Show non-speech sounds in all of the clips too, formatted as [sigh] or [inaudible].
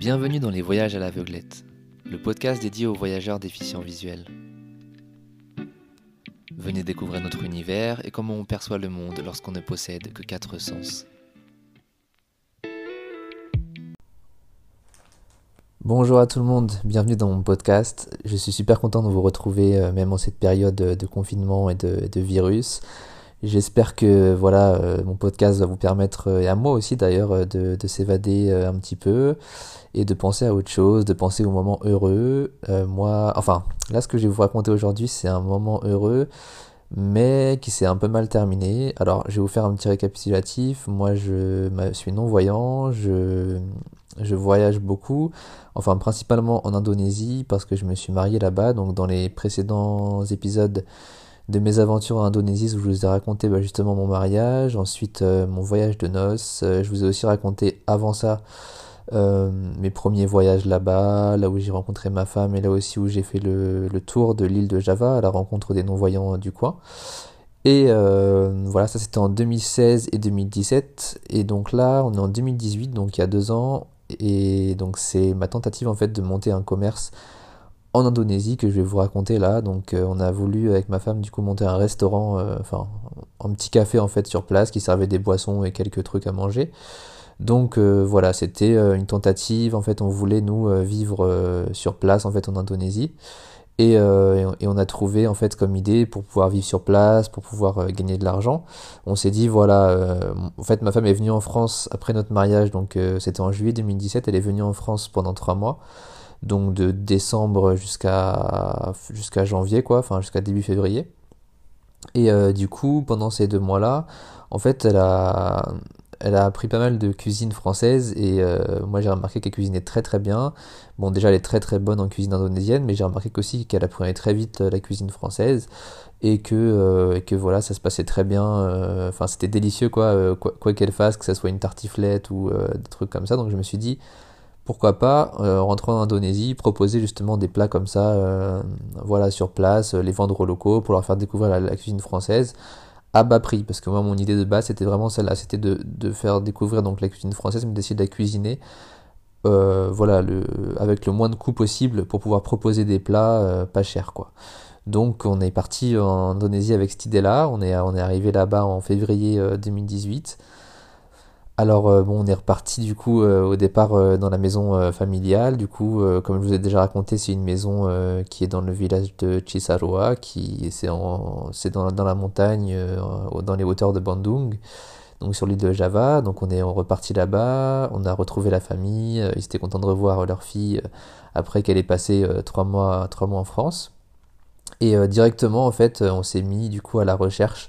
Bienvenue dans les Voyages à l'aveuglette, le podcast dédié aux voyageurs déficients visuels. Venez découvrir notre univers et comment on perçoit le monde lorsqu'on ne possède que quatre sens. Bonjour à tout le monde, bienvenue dans mon podcast. Je suis super content de vous retrouver euh, même en cette période de confinement et de, de virus. J'espère que voilà euh, mon podcast va vous permettre euh, et à moi aussi d'ailleurs euh, de, de s'évader un petit peu et de penser à autre chose, de penser aux moments heureux. moi, enfin là ce que je vais vous raconter aujourd'hui c'est un moment heureux mais qui s'est un peu mal terminé. Alors je vais vous faire un petit récapitulatif. Moi je suis non voyant, je je voyage beaucoup, enfin principalement en Indonésie parce que je me suis marié là-bas. Donc dans les précédents épisodes de mes aventures en Indonésie où je vous ai raconté bah, justement mon mariage, ensuite euh, mon voyage de noces. Euh, je vous ai aussi raconté avant ça euh, mes premiers voyages là-bas, là où j'ai rencontré ma femme et là aussi où j'ai fait le, tour de l'île de Java à la rencontre des non-voyants du coin. Et voilà, ça c'était en 2016 et 2017. Et donc là, on est en 2018, donc il y a deux ans. Et donc c'est ma tentative en fait de monter un commerce en Indonésie que je vais vous raconter là. Donc euh, on a voulu avec ma femme du coup monter un restaurant, euh, enfin un petit café en fait sur place qui servait des boissons et quelques trucs à manger. Donc euh, voilà, c'était une tentative. En fait, on voulait nous vivre sur place en fait en Indonésie. Et, et, on a trouvé en fait comme idée pour pouvoir vivre sur place, pour pouvoir gagner de l'argent. On s'est dit voilà, en fait ma femme est venue en France après notre mariage, donc c'était en juillet 2017. Elle est venue en France pendant trois mois donc de décembre jusqu'à jusqu'à janvier quoi, enfin jusqu'à début février. Et euh, du coup, pendant ces deux mois-là, en fait, elle a elle a appris pas mal de cuisine française et euh, moi j'ai remarqué qu'elle cuisinait très très bien. Bon déjà elle est très très bonne en cuisine indonésienne mais j'ai remarqué aussi qu'elle apprenait très vite euh, la cuisine française et que, et que voilà ça se passait très bien. Enfin c'était délicieux quoi quoi qu'elle fasse, que ce soit une tartiflette ou des trucs comme ça. Donc je me suis dit pourquoi pas euh, rentrer en Indonésie, proposer justement des plats comme ça, euh, voilà, sur place, euh, les vendre aux locaux pour leur faire découvrir la, cuisine française à bas prix. Parce que moi, mon idée de base, c'était vraiment celle-là, c'était de, faire découvrir donc la cuisine française, mais d'essayer de la cuisiner, voilà, le, avec le moins de coûts possible pour pouvoir proposer des plats pas chers, quoi. Donc, on est parti en Indonésie avec cette idée-là. On est, on est arrivé là-bas en février 2018. Alors euh, bon, on est reparti du coup euh, au départ euh, dans la maison familiale. Du coup, comme je vous ai déjà raconté, c'est une maison qui est dans le village de Chisarua, qui c'est dans, dans, la montagne, dans les hauteurs de Bandung, donc sur l'île de Java. Donc on est reparti là-bas, on a retrouvé la famille. ils étaient contents de revoir leur fille après qu'elle ait passé trois mois trois mois en France. Et directement en fait, on s'est mis du coup à la recherche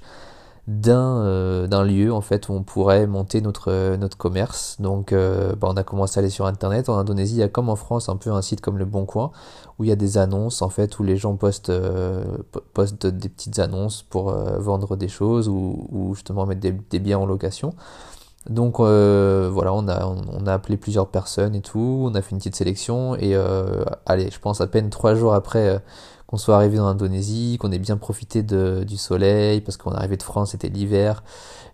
d'un euh, d'un lieu en fait où on pourrait monter notre euh, notre commerce. Donc euh, bah, on a commencé à aller sur internet. En Indonésie il y a comme en France un peu un site comme le Bon Coin où il y a des annonces en fait où les gens postent postent des petites annonces pour vendre des choses ou, ou justement mettre des, des, biens en location. Donc voilà on a on, a appelé plusieurs personnes et tout. On a fait une petite sélection et allez je pense à peine trois jours après qu'on soit arrivé en Indonésie, qu'on ait bien profité du soleil, parce qu'on est arrivé de France, c'était l'hiver.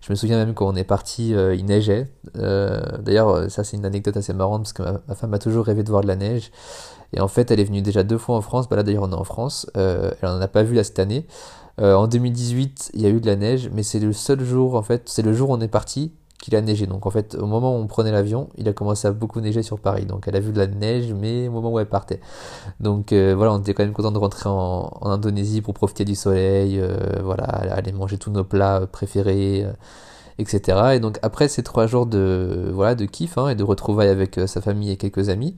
Je me souviens même quand on est parti, euh, il neigeait. Euh, D'ailleurs, euh, ça c'est une anecdote assez marrante, parce que ma, femme a toujours rêvé de voir de la neige. Et en fait, elle est venue déjà deux fois en France. Bah là d'ailleurs, on est en France. Elle en a pas vu là cette année. en 2018, il y a eu de la neige, mais c'est le seul jour, en fait, c'est le jour où on est parti qu'il a neigé. Donc en fait, au moment où on prenait l'avion, il a commencé à beaucoup neiger sur Paris. Donc elle a vu de la neige, mais au moment où elle partait. Donc euh, voilà, on était quand même content de rentrer en, Indonésie pour profiter du soleil, euh, voilà, aller manger tous nos plats préférés, euh, etc. Et donc après ces trois jours de voilà de kiff hein, et de retrouvailles avec sa famille et quelques amis.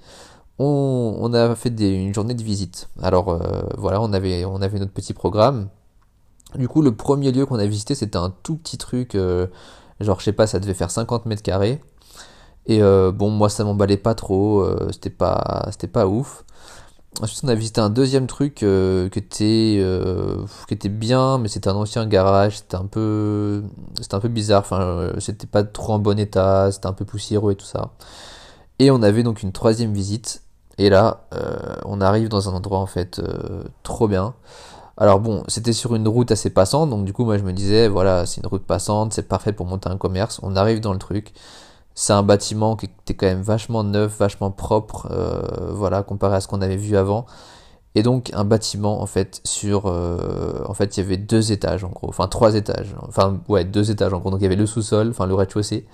On, on a fait des, une journée de visite. Alors voilà, on avait, on avait notre petit programme. Du coup, le premier lieu qu'on a visité, c'était un tout petit truc Genre, je sais pas, ça devait faire 50 mètres carrés. Et euh, bon, moi, ça m'emballait pas trop. Euh, c'était pas, c'était pas ouf. Ensuite, on a visité un deuxième truc euh, qui était, qui bien, mais c'était un ancien garage. C'était un peu, c'était un peu bizarre. Enfin, c'était pas trop en bon état. C'était un peu poussiéreux et tout ça. Et on avait donc une troisième visite. Et là, on arrive dans un endroit en fait trop bien. Alors bon, c'était sur une route assez passante, donc du coup moi je me disais, voilà, c'est une route passante, c'est parfait pour monter un commerce. On arrive dans le truc, c'est un bâtiment qui était quand même vachement neuf, vachement propre, euh, voilà, comparé à ce qu'on avait vu avant. Et donc un bâtiment en fait sur, euh, en fait il y avait deux étages en gros, enfin trois étages, enfin ouais deux étages en gros. Donc il y avait le sous-sol, enfin le rez-de-chaussée,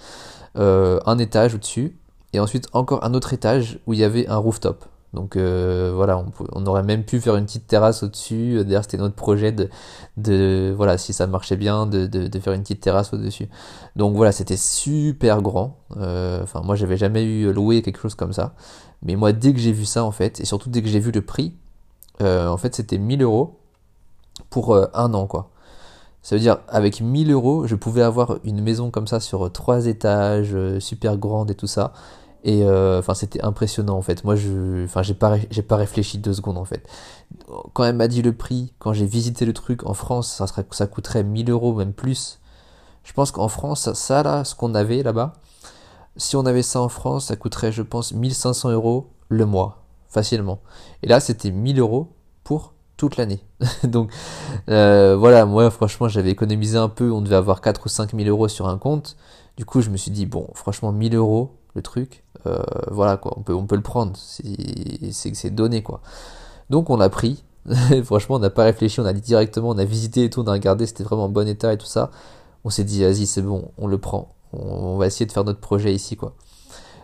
euh, un étage au-dessus, et ensuite encore un autre étage où il y avait un rooftop. Donc euh, voilà, on, aurait même pu faire une petite terrasse au-dessus. D'ailleurs, c'était notre projet de, voilà, si ça marchait bien, de, faire une petite terrasse au-dessus. Donc voilà, c'était super grand. Euh, enfin, moi, j'avais jamais eu loué quelque chose comme ça. Mais moi, dès que j'ai vu ça, en fait, et surtout dès que j'ai vu le prix, euh, en fait, c'était 1000 euros pour un an, quoi. Ça veut dire, avec 1000 euros, je pouvais avoir une maison comme ça sur trois étages, super grande et tout ça. Et euh, enfin, c'était impressionnant en fait. Moi, je, enfin, j'ai pas, j'ai pas réfléchi deux secondes en fait. Quand elle m'a dit le prix, quand j'ai visité le truc en France, ça serait, ça coûterait 1000 euros même plus. Je pense qu'en France, ça, là, ce qu'on avait là-bas, si on avait ça en France, ça coûterait, je pense, 1500 euros le mois, facilement. Et là, c'était 1000 euros pour toute l'année. [laughs] Donc euh, voilà, moi franchement j'avais économisé un peu, on devait avoir 4 ou 5 000 euros sur un compte. Du coup je me suis dit, bon franchement 1000 euros truc, euh, voilà quoi, on peut, on peut le prendre, c'est donné quoi. Donc on l'a pris, [laughs] franchement on n'a pas réfléchi, on a dit directement, on a visité et tout, on a regardé, c'était vraiment en bon état et tout ça. On s'est dit vas-y c'est bon, on le prend, on, va essayer de faire notre projet ici quoi.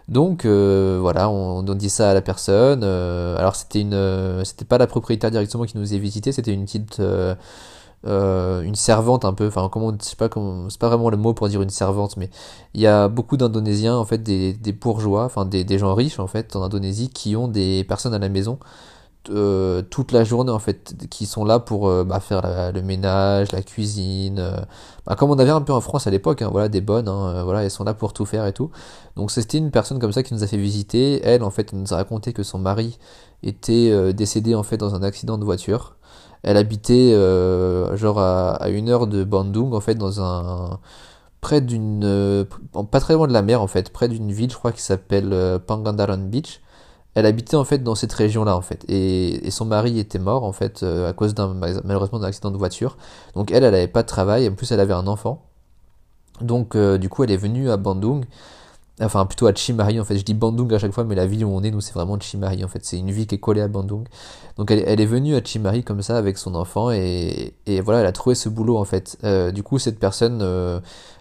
Donc euh, voilà, on, on, dit ça à la personne. Euh, alors c'était une, c'était pas la propriétaire directement qui nous a visité, c'était une petite euh, une servante un peu, enfin comment, je sais pas c'est pas vraiment le mot pour dire une servante, mais il y a beaucoup d'Indonésiens en fait, des, des bourgeois, enfin des, des, gens riches en fait en Indonésie qui ont des personnes à la maison euh, toute la journée en fait, qui sont là pour euh, bah, faire le ménage, la cuisine, bah, comme on avait un peu en France à l'époque, hein, voilà des bonnes, hein, voilà elles sont là pour tout faire et tout. Donc c'était une personne comme ça qui nous a fait visiter. Elle en fait elle nous a raconté que son mari était décédé en fait dans un accident de voiture. Elle habitait euh, genre à, une heure de Bandung en fait dans un près d'une euh, pas très loin de la mer en fait près d'une ville je crois qui s'appelle euh, Pangandaran Beach. Elle habitait en fait dans cette région là en fait et, son mari était mort en fait à cause d'un malheureusement d'un accident de voiture. Donc elle elle avait pas de travail en plus elle avait un enfant. Donc du coup elle est venue à Bandung enfin plutôt à Chimari en fait. Je dis Bandung à chaque fois mais la ville où on est nous c'est vraiment Chimari en fait. C'est une ville qui est collée à Bandung. Donc elle, est venue à Chimari comme ça avec son enfant et, et voilà elle a trouvé ce boulot en fait. Euh, du coup cette personne euh,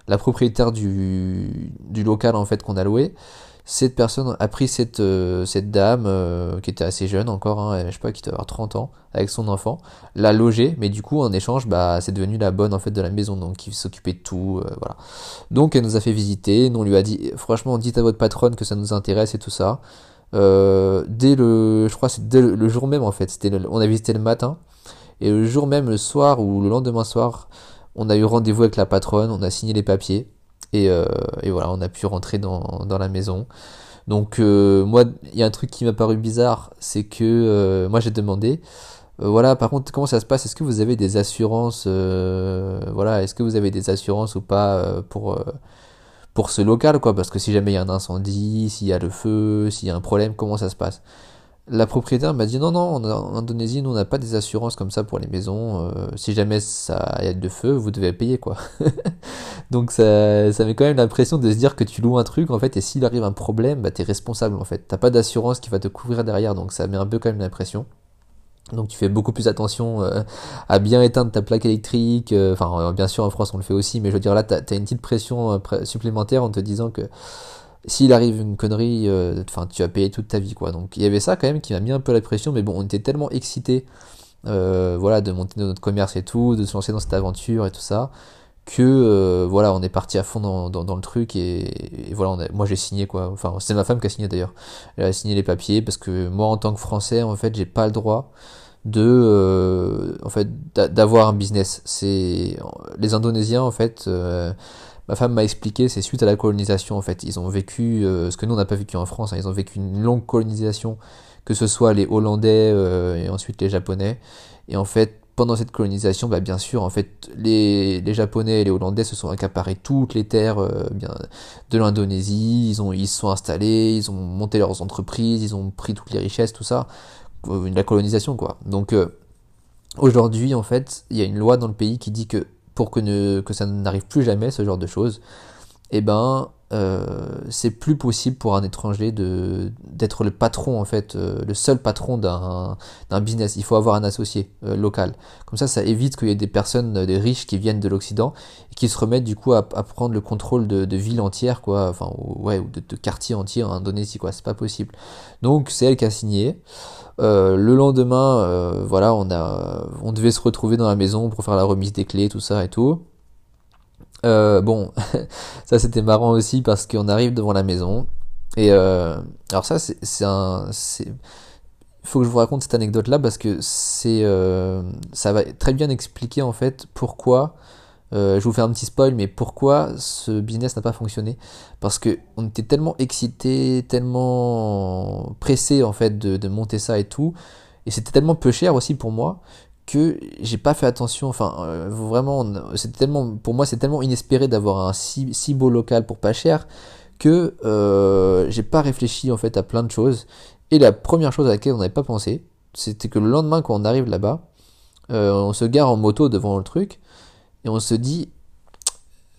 la propriétaire du, du local en fait qu'on a loué cette personne a pris cette, euh, cette dame euh, qui était assez jeune encore, hein, je sais pas, qui devait avoir 30 ans, avec son enfant, l'a logée, mais du coup en échange, bah, c'est devenu la bonne en fait de la maison, donc qui s'occupait de tout, euh, voilà. Donc elle nous a fait visiter, on lui a dit, franchement, dites à votre patronne que ça nous intéresse et tout ça. dès le, je crois c'est dès le, jour même en fait, on a visité le matin, et le jour même, le soir ou le lendemain soir, on a eu rendez-vous avec la patronne, on a signé les papiers. Euh, et, voilà, on a pu rentrer dans, la maison. Donc euh, moi, il y a un truc qui m'a paru bizarre, c'est que euh, moi j'ai demandé, voilà, par contre, comment ça se passe? Est-ce que vous avez des assurances Voilà, est-ce que vous avez des assurances ou pas pour ce local, quoi? Parce que si jamais il y a un incendie, s'il y a le feu, s'il y a un problème, comment ça se passe? La propriétaire m'a dit non, non, en Indonésie, nous, on n'a pas des assurances comme ça pour les maisons. Euh, si jamais ça y a de feu, vous devez payer, quoi. [laughs] Donc ça, ça met quand même l'impression de se dire que tu loues un truc, en fait, et s'il arrive un problème, bah, t'es responsable, en fait. T'as pas d'assurance qui va te couvrir derrière, donc ça met un peu quand même l'impression. Donc tu fais beaucoup plus attention euh, à bien éteindre ta plaque électrique. Euh, enfin, bien sûr, en France, on le fait aussi, mais je veux dire, là, t'as as une petite pression supplémentaire en te disant que s'il arrive une connerie, euh, enfin, tu as payé toute ta vie, quoi. Donc, il y avait ça quand même qui m'a mis un peu la pression, mais bon, on était tellement excités, euh, voilà, de monter notre commerce et tout, de se lancer dans cette aventure et tout ça, que, euh, voilà, on est parti à fond dans, dans, le truc et, voilà, moi j'ai signé, quoi. Enfin, c'est ma femme qui a signé d'ailleurs. Elle a signé les papiers parce que moi, en tant que Français, en fait, j'ai pas le droit de, en fait, d'avoir un business. C'est les Indonésiens, en fait ma femme m'a expliqué, c'est suite à la colonisation en fait. Ils ont vécu euh, ce que nous on n'a pas vécu en France. Hein. Ils ont vécu une longue colonisation, que ce soit les Hollandais euh, et ensuite les Japonais. Et en fait, pendant cette colonisation, bah, bien sûr, en fait, les, les Japonais et les Hollandais se sont accaparés toutes les terres euh, de l'Indonésie. Ils ont ils se sont installés, ils ont monté leurs entreprises, ils ont pris toutes les richesses, tout ça. La colonisation quoi. Donc aujourd'hui en fait, il y a une loi dans le pays qui dit que pour que, ça n'arrive plus jamais, ce genre de choses, eh ben, euh, c'est plus possible pour un étranger de d'être le patron en fait, euh, le seul patron d'un d'un business. Il faut avoir un associé euh, local. Comme ça, ça évite qu'il y ait des personnes, des riches qui viennent de l'Occident et qui se remettent du coup à, prendre le contrôle de, villes entières, quoi, enfin ouais, ou de, de quartiers entiers en Indonésie, quoi. C'est pas possible. Donc c'est elle qui a signé. Le lendemain, voilà, on a, on devait se retrouver dans la maison pour faire la remise des clés, tout ça et tout. Euh, bon, [laughs] ça c'était marrant aussi parce qu'on arrive devant la maison. Et euh, alors ça c'est un... Faut que je vous raconte cette anecdote là parce que euh, ça va très bien expliquer en fait pourquoi je vous fais un petit spoil, mais pourquoi ce business n'a pas fonctionné? Parce que on était tellement excités, tellement pressés en fait de, monter ça et tout, et c'était tellement peu cher aussi pour moi que j'ai pas fait attention. Enfin, euh, vraiment, c'est tellement, pour moi, c'est tellement inespéré d'avoir un si, beau local pour pas cher que euh, j'ai pas réfléchi en fait à plein de choses. Et la première chose à laquelle on n'avait pas pensé, c'était que le lendemain, quand on arrive là-bas, euh, on se gare en moto devant le truc et on se dit,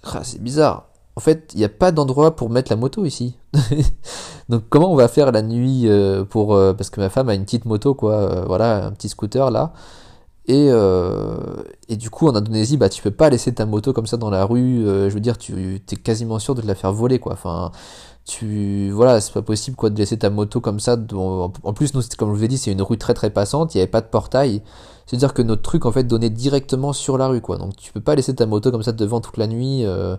ah, c'est bizarre. En fait, il n'y a pas d'endroit pour mettre la moto ici. [laughs] Donc comment on va faire la nuit pour parce que ma femme a une petite moto quoi, voilà, un petit scooter là. Et, euh, et, du coup, en Indonésie, bah, tu peux pas laisser ta moto comme ça dans la rue. Euh, je veux dire, tu es quasiment sûr de te la faire voler, quoi. Enfin, tu, voilà, c'est pas possible, quoi, de laisser ta moto comme ça. En plus, comme je vous ai dit, c'est une rue très très passante. Il n'y avait pas de portail. C'est-à-dire que notre truc, en fait, donnait directement sur la rue, quoi. Donc, tu peux pas laisser ta moto comme ça devant toute la nuit. Euh.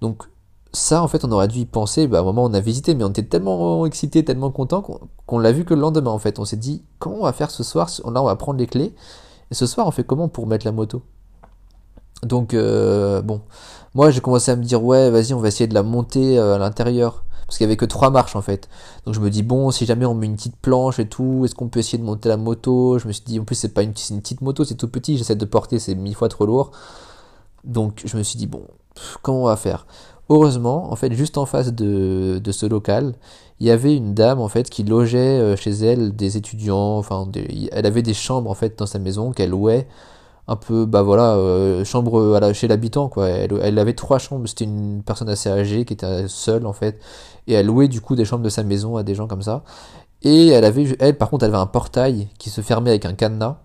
Donc, ça, en fait, on aurait dû y penser. Bah, au moment où on a visité, mais on était tellement excités, tellement contents qu'on l'a vu que le lendemain, en fait. On s'est dit, comment on va faire ce soir? Là, on va prendre les clés. Et ce soir, on fait comment pour mettre la moto? Donc, euh, bon, moi j'ai commencé à me dire, ouais, vas-y, on va essayer de la monter euh, à l'intérieur. Parce qu'il y avait que trois marches en fait. Donc je me dis, bon, si jamais on met une petite planche et tout, est-ce qu'on peut essayer de monter la moto? Je me suis dit, en plus, c'est pas une, petite moto, c'est tout petit, j'essaie de porter, c'est mille fois trop lourd. Donc je me suis dit, bon, comment on va faire? Heureusement, en fait, juste en face de, de, ce local, il y avait une dame en fait qui logeait euh, chez elle des étudiants. Enfin, elle avait des chambres en fait dans sa maison qu'elle louait un peu, bah voilà, euh, chambre chez l'habitant quoi. Elle, elle, avait trois chambres. C'était une personne assez âgée qui était seule en fait, et elle louait du coup des chambres de sa maison à des gens comme ça. Et elle avait, elle par contre, elle avait un portail qui se fermait avec un cadenas.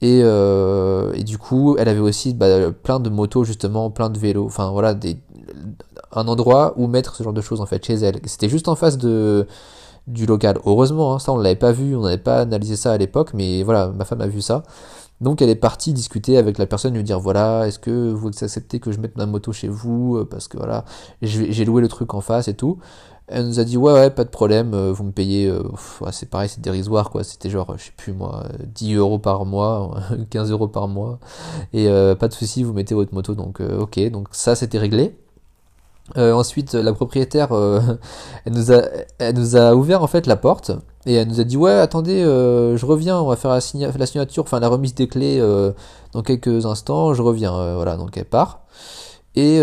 Et, euh, et, du coup, elle avait aussi bah, plein de motos, justement, plein de vélos, enfin voilà, des, un endroit où mettre ce genre de choses en fait chez elle. C'était juste en face de du local. Heureusement, hein, ça on l'avait pas vu, on n'avait pas analysé ça à l'époque, mais voilà, ma femme a vu ça. Donc elle est partie discuter avec la personne, lui dire voilà, est-ce que vous acceptez que je mette ma moto chez vous euh, parce que voilà, j'ai loué le truc en face et tout. Elle nous a dit ouais ouais pas de problème, euh, vous me payez, euh, c'est pareil c'est dérisoire quoi, c'était genre je sais plus moi 10 euros par mois, [laughs] 15 euros par mois et pas de souci vous mettez votre moto donc ok donc ça c'était réglé. Euh, ensuite, la propriétaire, euh, [laughs] elle, nous a, elle nous a ouvert en fait la porte et elle nous a dit ouais attendez, euh, je reviens, on va faire la, la, signature, enfin la remise des clés dans quelques instants, je reviens. voilà, donc elle part et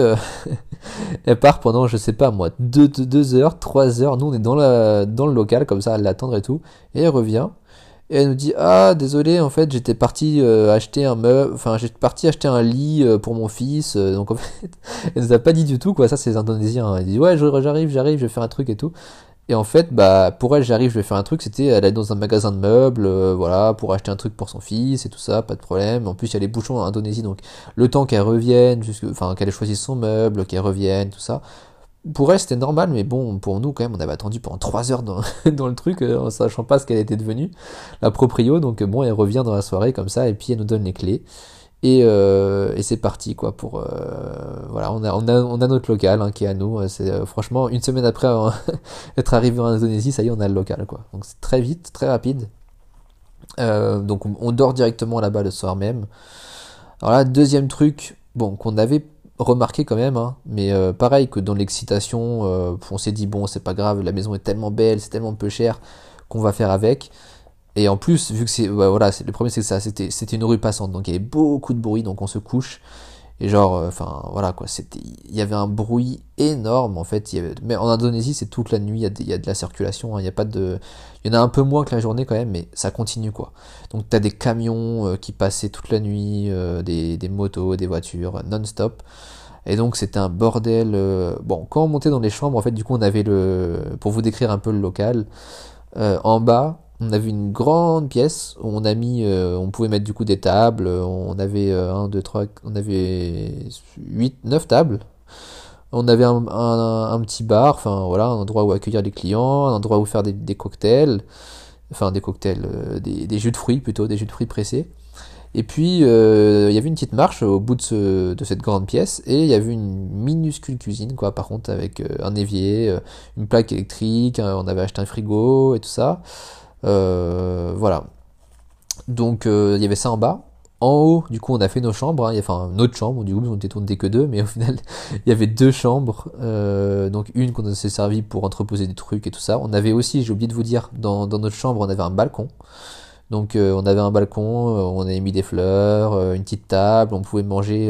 [laughs] elle part pendant je sais pas moi deux, deux heures, trois heures. Nous on est dans la dans le local comme ça à l'attendre et tout et elle revient et elle nous dit ah désolé en fait j'étais parti euh, acheter un meuble enfin j'étais parti acheter un lit euh, pour mon fils euh, donc en fait [laughs] elle nous a pas dit du tout quoi ça c'est les indonésiens hein. elle dit ouais j'arrive j'arrive je vais faire un truc et tout et en fait bah pour elle j'arrive je vais faire un truc c'était elle est dans un magasin de meubles voilà pour acheter un truc pour son fils et tout ça pas de problème en plus il y a les bouchons en Indonésie donc le temps qu'elle revienne enfin qu'elle ait choisi son meuble qu'elle revienne tout ça pour elle c'était normal, mais bon, pour nous quand même, on avait attendu pendant 3 heures dans, [laughs] dans le truc, euh, en sachant pas ce qu'elle était devenue, la proprio, donc bon, elle revient dans la soirée comme ça, et puis elle nous donne les clés. Et, euh, et c'est parti quoi pour euh, voilà on a, on a on a notre local hein, qui est à nous. C'est franchement une semaine après [laughs] être arrivé en Indonésie ça y est on a le local quoi. Donc c'est très vite très rapide. Donc on, on dort directement là-bas le soir même. Alors là deuxième truc bon qu'on avait remarqué quand même, hein, mais euh, pareil que dans l'excitation, euh, on s'est dit bon c'est pas grave, la maison est tellement belle, c'est tellement peu cher qu'on va faire avec. Et en plus, vu que c'est voilà, le premier c'est que ça, c'était c'était une rue passante, donc il y avait beaucoup de bruit, donc on se couche. Et genre, euh, enfin voilà quoi, il y avait un bruit énorme en fait. Mais en Indonésie, c'est toute la nuit, il y, a de la circulation, hein, il y a pas de, il y en a un peu moins que la journée quand même, mais ça continue quoi. Donc t'as des camions qui passaient toute la nuit, des, des motos, des voitures non-stop. Et donc c'était un bordel. Bon, quand on montait dans les chambres, en fait, du coup, on avait le. Pour vous décrire un peu le local, en bas, on avait une grande pièce où on a mis, on pouvait mettre du coup des tables. On avait 1, 2, 3, on avait 8, 9 tables on avait un, petit bar, enfin voilà, un endroit où accueillir les clients, un endroit où faire des, cocktails, enfin des cocktails, euh, des, jus de fruits plutôt, des jus de fruits pressés. Et puis euh, il y avait une petite marche au bout de, de, cette grande pièce et il y avait une minuscule cuisine quoi, par contre avec euh, un évier, une plaque électrique, on avait acheté un frigo et tout ça. Voilà. Donc il y avait ça en bas. En haut, du coup, on a fait nos chambres, hein. enfin notre chambre, du coup, on n'était que deux, mais au [laughs] final, il y avait deux chambres, euh, donc une qu'on s'est servi pour entreposer des trucs et tout ça. On avait aussi, j'ai oublié de vous dire, dans, notre chambre, on avait un balcon. Donc euh, on avait un balcon, euh, on avait mis des fleurs, une petite table, on pouvait manger.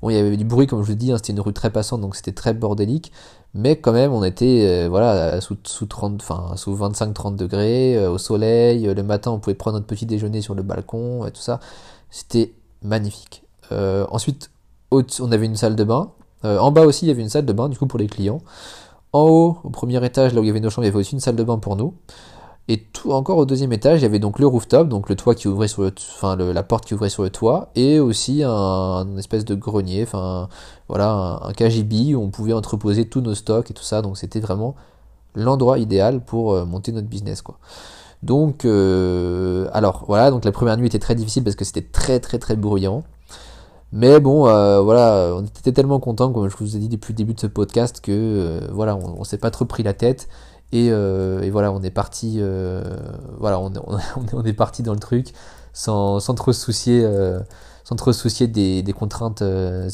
bon, il y avait du bruit, comme je vous dis, hein, c'était une rue très passante, donc c'était très bordélique. Mais quand même, on était voilà sous, sous 30, enfin sous 25-30 degrés, au soleil. le matin, on pouvait prendre notre petit déjeuner sur le balcon et tout ça. C'était magnifique. Euh, ensuite, on avait une salle de bain. Euh, en bas aussi, il y avait une salle de bain, du coup, pour les clients. En haut, au premier étage, là où il y avait nos chambres, il y avait aussi une salle de bain pour nous. Et tout encore au deuxième étage, il y avait donc le rooftop, donc le toit qui ouvrait sur le, enfin la porte qui ouvrait sur le toit, et aussi un, espèce de grenier, enfin voilà, un, KGB où on pouvait entreposer tous nos stocks et tout ça. Donc c'était vraiment l'endroit idéal pour euh, monter notre business, quoi. Donc, euh, alors voilà, donc la première nuit était très difficile parce que c'était très très très bruyant. Mais bon, euh, voilà, on était tellement contents, comme je vous ai dit depuis le début de ce podcast, que voilà, on, s'est pas trop pris la tête. Et, voilà, on est parti, voilà, [laughs] on, est parti dans le truc sans, sans trop se soucier, sans trop soucier des, contraintes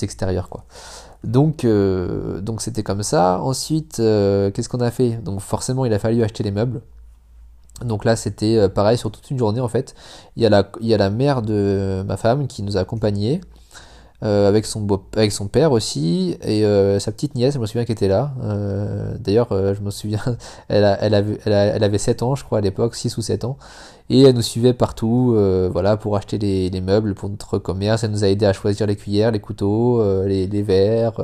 extérieures, quoi. Donc, donc c'était comme ça. Ensuite, qu'est-ce qu'on a fait? Donc forcément, il a fallu acheter les meubles. Donc là, c'était euh, pareil sur toute une journée en fait. Il y a la, il y a la mère de ma femme qui nous a accompagnés. Euh, avec, son beau, avec son père aussi, et euh, sa petite nièce, je me souviens qu'elle était là. D'ailleurs, je me souviens, [laughs] elle, elle, avait, elle, avait 7 ans, je crois, à l'époque, 6 ou 7 ans, et elle nous suivait partout voilà, pour acheter les, les, meubles pour notre commerce. Elle nous a aidé à choisir les cuillères, les couteaux, les, verres,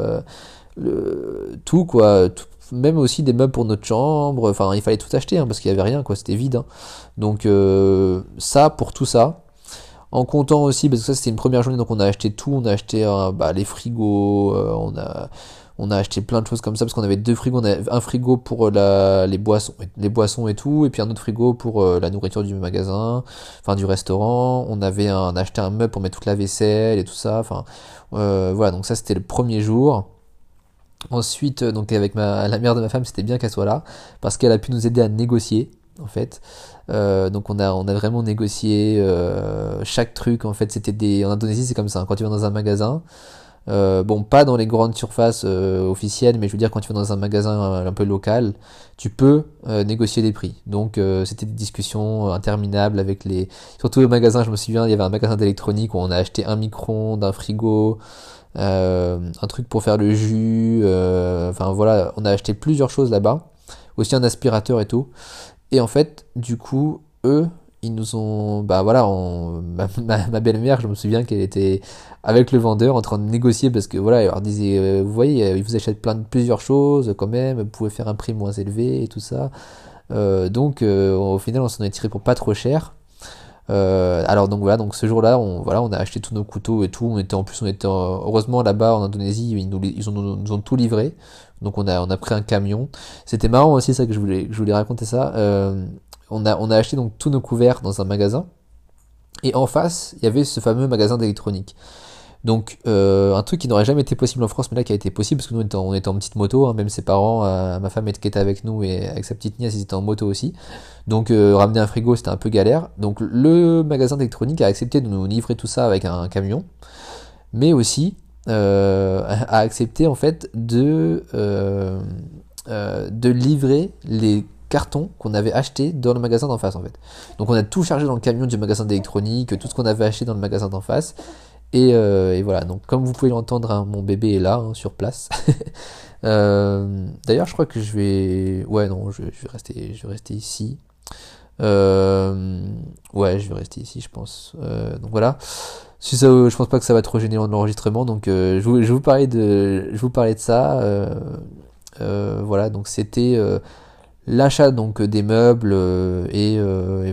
tout quoi, même aussi des meubles pour notre chambre. Enfin, il fallait tout acheter hein, parce qu'il n'y avait rien, quoi. C'était vide. Hein. Donc euh, ça, pour tout ça. En comptant aussi, parce que ça c'était une première journée, donc on a acheté tout. On a acheté euh, bah, les frigos, euh, on a on a acheté plein de choses comme ça parce qu'on avait deux frigos. On avait un frigo pour la, les boissons, et tout, et puis un autre frigo pour la nourriture du magasin, enfin du restaurant. On avait un, acheté un meuble pour mettre toute la vaisselle et tout ça. Enfin voilà, donc ça c'était le premier jour. Ensuite, euh, donc avec ma, la mère de ma femme, c'était bien qu'elle soit là, parce qu'elle a pu nous aider à négocier, en fait. Euh, donc on a, on a vraiment négocié euh, chaque truc, en fait. C'était des, en Indonésie, c'est comme ça. Hein. Quand tu vas dans un magasin, bon, pas dans les grandes surfaces officielles, mais je veux dire quand tu vas dans un magasin un, peu local, tu peux négocier des prix. Donc c'était des discussions interminables avec les, surtout les magasins. Je me souviens, il y avait un magasin d'électronique où on a acheté un micro, un frigo. Euh, un truc pour faire le jus, euh, enfin voilà, on a acheté plusieurs choses là-bas, aussi un aspirateur et tout. Et en fait, du coup, eux, ils nous ont, bah voilà, [laughs] ma, belle-mère, je me souviens qu'elle était avec le vendeur en train de négocier parce que voilà, elle leur disait, euh, vous voyez, ils vous achètent plein de plusieurs choses quand même, vous pouvez faire un prix moins élevé et tout ça. donc au final, on s'en est tiré pour pas trop cher. Euh, alors donc voilà, donc ce jour-là, on, voilà, on a acheté tous nos couteaux et tout. On était en plus, on était heureusement là-bas en Indonésie, ils nous ont tout livré. Donc on a, on pris un camion. C'était marrant aussi ça que je voulais, je voulais raconter ça. Euh, on a, acheté donc tous nos couverts dans un magasin. Et en face, il y avait ce fameux magasin d'électronique. Donc euh, un truc qui n'aurait jamais été possible en France, mais là qui a été possible, parce que nous on était en, petite moto, hein, même ses parents, euh, ma femme qui était avec nous et avec sa petite nièce, ils étaient en moto aussi. Donc ramener un frigo c'était un peu galère. Donc le magasin d'électronique a accepté de nous livrer tout ça avec un, camion, mais aussi a accepté en fait de, de livrer les cartons qu'on avait achetés dans le magasin d'en face en fait. Donc on a tout chargé dans le camion du magasin d'électronique, tout ce qu'on avait acheté dans le magasin d'en face. Euh, et, voilà, donc comme vous pouvez l'entendre, hein, mon bébé est là, hein, sur place. [laughs] Euh, d'ailleurs, je crois que je vais... Ouais, non, je, vais, rester, je vais rester ici. Euh, Ouais, je vais rester ici, je pense. donc voilà. Si ça, je pense pas que ça va trop gêner l'enregistrement, donc je, je, vais vous parler de, je vous parler de ça. voilà, donc c'était l'achat donc des meubles et,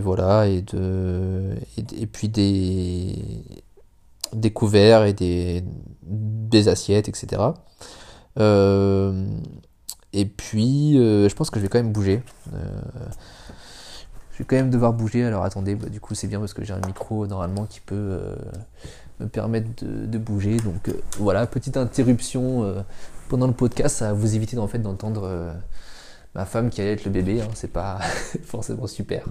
voilà et de et, puis des des couverts et des, des assiettes, etc. Euh, et puis, euh, je pense que je vais quand même bouger. Euh, vais quand même devoir bouger. Alors attendez, bah, du coup c'est bien parce que j'ai un micro normalement qui peut me permettre de, bouger. Donc voilà, petite interruption pendant le podcast, ça va vous éviter en fait d'entendre ma femme qui allait être le bébé. Hein. c'est pas [laughs] forcément super.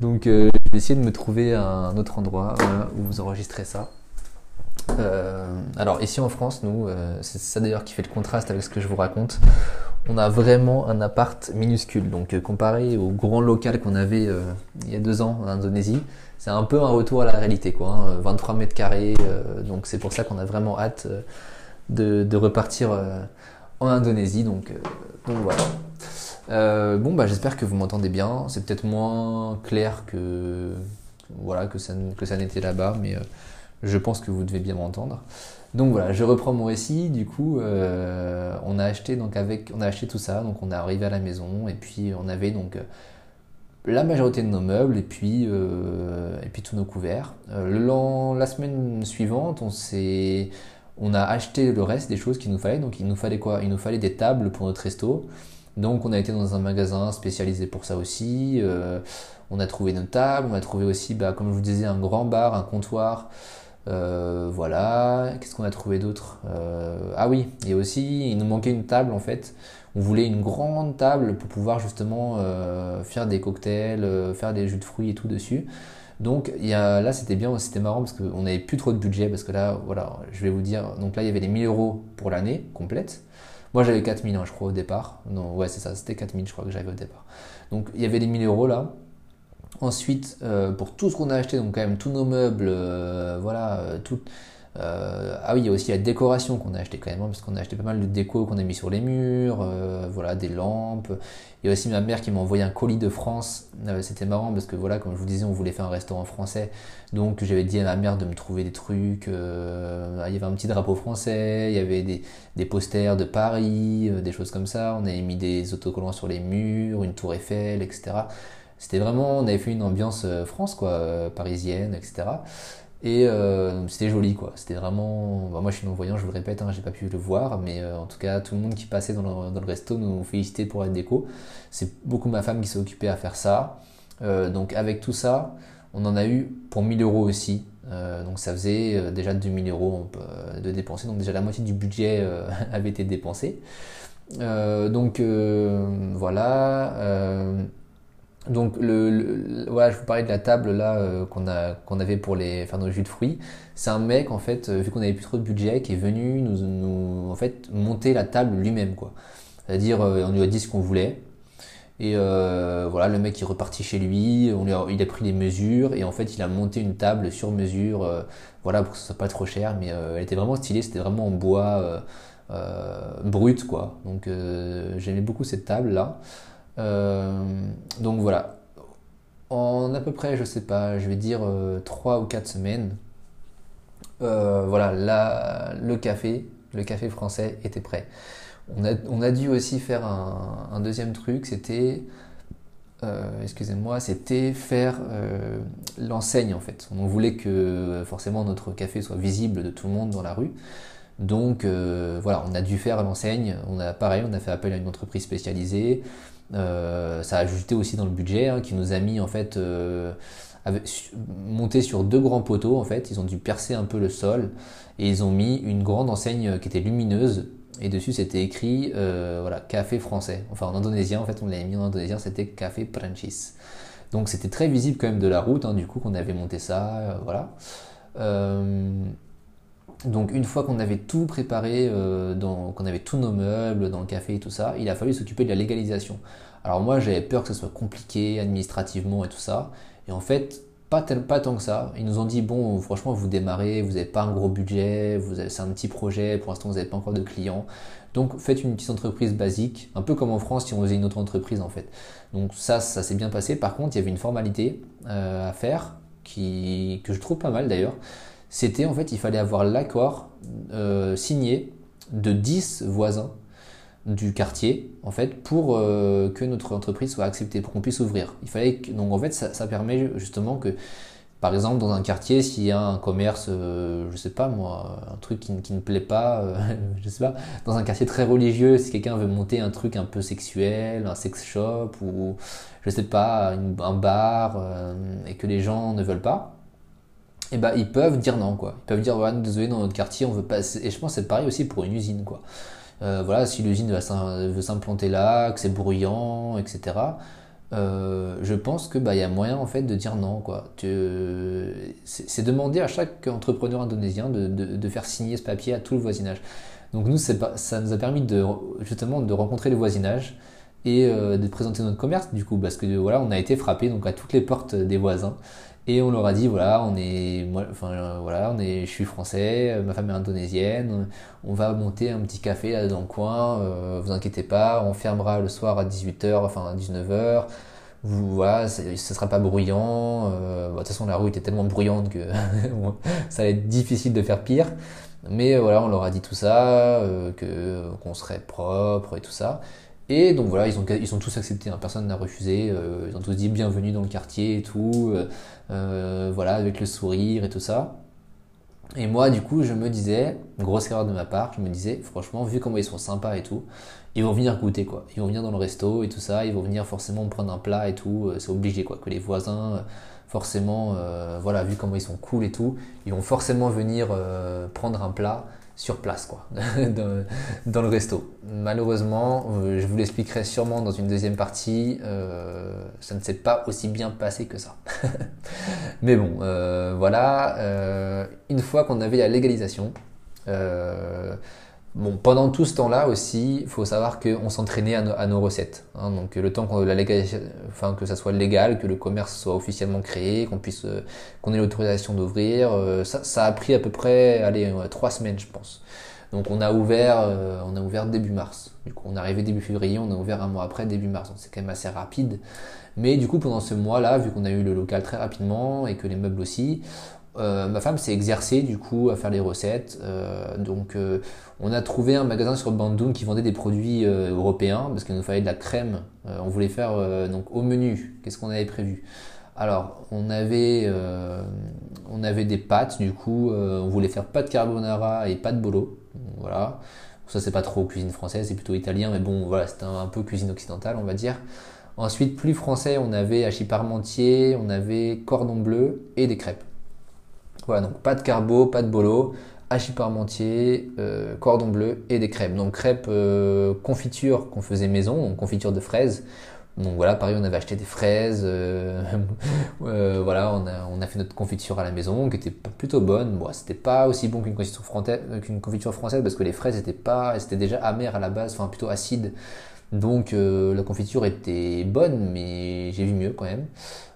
Donc je vais essayer de me trouver un autre endroit où vous enregistrez ça. Euh, alors ici en France, nous, euh, c'est ça d'ailleurs qui fait le contraste avec ce que je vous raconte. On a vraiment un appart minuscule. Donc euh, comparé au grand local qu'on avait il y a deux ans en Indonésie, c'est un peu un retour à la réalité, quoi. 23 hein. mètres carrés. donc c'est pour ça qu'on a vraiment hâte de, repartir en Indonésie. Donc, voilà. bon bah j'espère que vous m'entendez bien. C'est peut-être moins clair que voilà que ça, que ça n'était là-bas, mais je pense que vous devez bien m'entendre. Donc voilà, je reprends mon récit. Du coup, euh, on a acheté donc avec, on a acheté tout ça. Donc on est arrivé à la maison et puis on avait donc euh, la majorité de nos meubles et puis euh, et puis tous nos couverts. la semaine suivante, on s'est on a acheté le reste des choses qu'il nous fallait. Donc il nous fallait quoi? Il nous fallait des tables pour notre resto. Donc on a été dans un magasin spécialisé pour ça aussi. on a trouvé nos tables, on a trouvé aussi, bah, comme je vous disais, un grand bar, un comptoir. Euh, voilà, qu'est-ce qu'on a trouvé d'autre euh, Ah oui, et aussi, il nous manquait une table en fait. On voulait une grande table pour pouvoir justement euh, faire des cocktails, faire des jus de fruits et tout dessus. Donc là c'était bien, c'était marrant parce qu'on n'avait plus trop de budget parce que là, voilà, je vais vous dire, donc là il y avait les 1000 euros pour l'année complète. Moi j'avais 4000 hein, je crois au départ. Non, ouais c'est ça, c'était 4000 je crois que j'avais au départ. Donc il y avait les 1000 euros là. Ensuite, euh, pour tout ce qu'on a acheté, donc quand même tous nos meubles, euh, voilà, euh, tout. ah oui, il y a aussi la décoration qu'on a acheté quand même, hein, parce qu'on a acheté pas mal de déco qu'on a mis sur les murs, voilà, des lampes. Il y a aussi ma mère qui m'a envoyé un colis de France. C'était marrant parce que voilà, comme je vous disais, on voulait faire un restaurant français, donc j'avais dit à ma mère de me trouver des trucs. il y avait un petit drapeau français, il y avait des, des posters de Paris, des choses comme ça. On avait mis des autocollants sur les murs, une tour Eiffel, etc. C'était vraiment, on avait fait une ambiance euh, France, quoi, euh, parisienne, etc. Et euh, c'était joli, quoi. C'était vraiment. Bah, moi, je suis non-voyant, je vous le répète, hein, j'ai pas pu le voir, mais en tout cas, tout le monde qui passait dans le, resto nous félicitait pour la déco. C'est beaucoup ma femme qui s'est occupée à faire ça. donc, avec tout ça, on en a eu pour 1000 euros aussi. donc, ça faisait déjà 2000 euros de dépenser. Donc, déjà la moitié du budget [laughs] avait été dépensé. donc, voilà. Donc, le, voilà, je vous parlais de la table là euh, qu'on a qu'on avait pour les faire nos jus de fruits. C'est un mec en fait, euh, vu qu'on avait plus trop de budget, qui est venu nous, nous en fait monter la table lui-même quoi. C'est-à-dire, euh, on lui a dit ce qu'on voulait. Et voilà, le mec est reparti chez lui, il a pris les mesures et en fait il a monté une table sur mesure, voilà pour que ce soit pas trop cher, mais elle était vraiment stylée, c'était vraiment en bois brut quoi. Donc j'aimais beaucoup cette table là. Euh, donc voilà. En à peu près, je sais pas, je vais dire 3 euh, ou 4 semaines, euh, voilà, là, le café, le café français était prêt. On a, dû aussi faire un, deuxième truc, c'était, excusez-moi, c'était faire l'enseigne en fait. On voulait que forcément notre café soit visible de tout le monde dans la rue. Donc voilà, on a dû faire l'enseigne. On a pareil, on a fait appel à une entreprise spécialisée. Euh, ça a ajouté aussi dans le budget hein, qui nous a mis en fait euh, monté sur deux grands poteaux en fait. Ils ont dû percer un peu le sol et ils ont mis une grande enseigne qui était lumineuse et dessus c'était écrit euh, voilà café français. Enfin en indonésien en fait on l'avait mis en indonésien c'était café Prancis. Donc c'était très visible quand même de la route hein, du coup qu'on avait monté ça voilà. Donc une fois qu'on avait tout préparé, euh, qu'on avait tous nos meubles dans le café et tout ça, il a fallu s'occuper de la légalisation. Alors moi j'avais peur que ce soit compliqué administrativement et tout ça. Et en fait, pas, tant que ça. Ils nous ont dit bon, franchement, vous démarrez, vous n'avez pas un gros budget, c'est un petit projet, pour l'instant, vous n'avez pas encore de clients. Donc, faites une petite entreprise basique, un peu comme en France si on faisait une autre entreprise en fait. Donc, ça, ça s'est bien passé. Par contre, il y avait une formalité euh, à faire qui, que je trouve pas mal d'ailleurs. C'était en fait, il fallait avoir l'accord euh, signé de 10 voisins du quartier en fait pour euh, que notre entreprise soit acceptée pour qu'on puisse ouvrir. Il fallait donc en fait ça, permet justement que par exemple dans un quartier s'il y a un commerce euh, je sais pas moi un truc qui, ne plaît pas euh, [laughs] je sais pas dans un quartier très religieux si quelqu'un veut monter un truc un peu sexuel un sex shop ou je sais pas un bar et que les gens ne veulent pas et eh ben ils peuvent dire non quoi ils peuvent dire ouais, désolé dans notre quartier on veut pas et je pense c'est pareil aussi pour une usine quoi euh, voilà, si l'usine veut s'implanter là, que c'est bruyant, etc. Euh, je pense que bah y a moyen en fait de dire non quoi. C'est demander à chaque entrepreneur indonésien de, de, faire signer ce papier à tout le voisinage. Donc nous pas, ça nous a permis de justement de rencontrer le voisinage et euh, de présenter notre commerce du coup parce que voilà on a été frappé donc à toutes les portes des voisins et on leur a dit voilà, on est, moi, enfin euh, voilà, on est, je suis français, ma femme est indonésienne, on va monter un petit café là dans le coin, euh, vous inquiétez pas, on fermera le soir à 18h, enfin à 19h. Vous, voilà, ce sera pas bruyant. Euh, de toute façon, la rue était tellement bruyante que [laughs] ça allait être difficile de faire pire. Mais voilà, on leur a dit tout ça, que qu'on serait propre et tout ça. Et donc voilà, ils ont, ils sont tous acceptés, hein. personne n'a refusé, ils ont tous dit bienvenue dans le quartier et tout. Euh, voilà, avec le sourire et tout ça. Et moi, du coup, je me disais, grosse erreur de ma part, je me disais, franchement, vu comment ils sont sympas et tout, ils vont venir goûter quoi. Ils vont venir dans le resto et tout ça, ils vont venir forcément prendre un plat et tout, euh, c'est obligé quoi. Que les voisins, euh, forcément, voilà, vu comment ils sont cool et tout, ils vont forcément venir prendre un plat sur place, quoi, [laughs] dans, le resto. Malheureusement, euh, je vous l'expliquerai sûrement dans une deuxième partie, euh, ça ne s'est pas aussi bien passé que ça. [laughs] Mais bon, euh, voilà, une fois qu'on avait la légalisation, Bon, pendant tout ce temps-là aussi, il faut savoir qu'on s'entraînait à, nos recettes. Hein. donc le temps qu'on la enfin que ça soit légal, que le commerce soit officiellement créé, qu'on puisse, euh, qu'on ait l'autorisation d'ouvrir, euh, ça, a pris à peu près, allez, trois semaines, je pense. Donc on a ouvert, euh, on a ouvert début mars. Du coup, on est arrivé début février, on a ouvert un mois après début mars. Donc c'est quand même assez rapide. Mais du coup, pendant ce mois-là, vu qu'on a eu le local très rapidement et que les meubles aussi, euh, ma femme s'est exercée du coup à faire les recettes. Euh, donc euh, on a trouvé un magasin sur Bandung qui vendait des produits européens parce qu'il nous fallait de la crème. on voulait faire au menu. Qu'est-ce qu'on avait prévu? Alors on avait on avait des pâtes du coup. on voulait faire pâte carbonara et pâte bolo. Voilà. Ça c'est pas trop cuisine française, c'est plutôt italien, mais bon voilà c'était un, peu cuisine occidentale on va dire. Ensuite plus français on avait hachis parmentier, on avait cordon bleu et des crêpes. Voilà, donc pas de carbo, pas de bolo, hachis parmentier, euh, cordon bleu et des crêpes. Donc crêpes euh, confiture qu'on faisait maison, donc confiture de fraises. Donc voilà, pareil, on avait acheté des fraises. Euh, [laughs] voilà, on a, fait notre confiture à la maison, qui était plutôt bonne. Bon, c'était pas aussi bon qu'une confiture, qu'une confiture française parce que les fraises étaient pas, étaient déjà amères à la base, enfin plutôt acides. Donc la confiture était bonne, mais j'ai vu mieux quand même.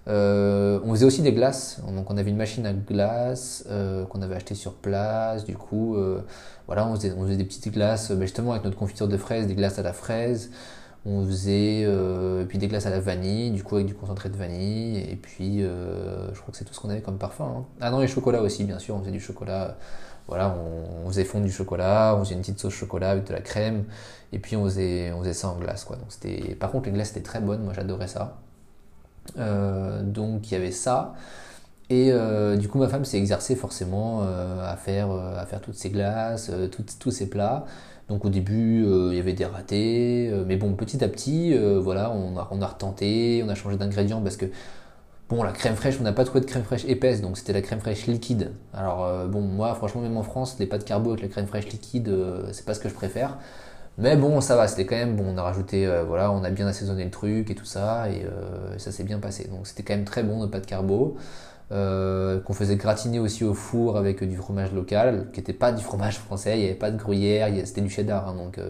Euh, on faisait aussi des glaces, donc on avait une machine à glace euh, qu'on avait acheté sur place. Du coup, euh, voilà, on faisait, on des petites glaces, bah, justement avec notre confiture de fraises, des glaces à la fraise. On faisait puis des glaces à la vanille, du coup avec du concentré de vanille. Et puis, je crois que c'est tout ce qu'on avait comme parfum. Hein. Ah non, les chocolats aussi, bien sûr, on faisait du chocolat. Voilà, on, faisait fondre du chocolat, on faisait une petite sauce chocolat avec de la crème, et puis on faisait, on faisait ça en glace, quoi. Donc c'était, par contre, les glaces étaient très bonnes, moi j'adorais ça. Euh, donc il y avait ça. Et euh, du coup, ma femme s'est exercée forcément euh, à, faire, toutes ces glaces, tous ces plats. Donc au début, il y avait des ratés, mais bon, petit à petit, voilà, on a, on a retenté, on a changé d'ingrédients parce que Bon, la crème fraîche, on n'a pas trouvé de crème fraîche épaisse, donc c'était la crème fraîche liquide. Alors bon, moi, franchement, même en France, les pâtes carbo avec la crème fraîche liquide, c'est pas ce que je préfère. Mais bon, ça va, c'était quand même bon. On a rajouté, euh, voilà, on a bien assaisonné le truc et tout ça, et euh, ça s'est bien passé. Donc c'était quand même très bon, nos pâtes carbo. Euh, qu'on faisait gratiner aussi au four avec du fromage local, qui n'était pas du fromage français, il n'y avait pas de gruyère, c'était du cheddar, hein, donc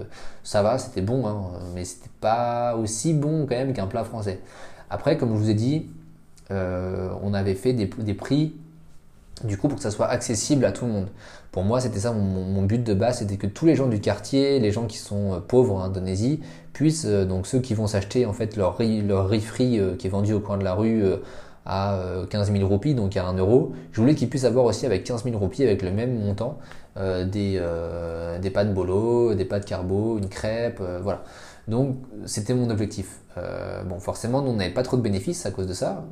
ça va, c'était bon, hein, mais c'était pas aussi bon quand même qu'un plat français. Après, comme je vous ai dit, on avait fait des, des prix du coup pour que ça soit accessible à tout le monde. Pour moi, c'était ça mon, but de base, c'était que tous les gens du quartier, les gens qui sont euh, pauvres en Indonésie, puissent, euh, donc ceux qui vont s'acheter en fait leur riz, leur riz euh, qui est vendu au coin de la rue à 15 000 roupies, donc à 1 euro, je voulais qu'ils puissent avoir aussi avec 15 000 roupies, avec le même montant, des, des pâtes bolo, des pâtes carbo, une crêpe, voilà. Donc c'était mon objectif. bon, forcément, nous, on n'avait pas trop de bénéfices à cause de ça.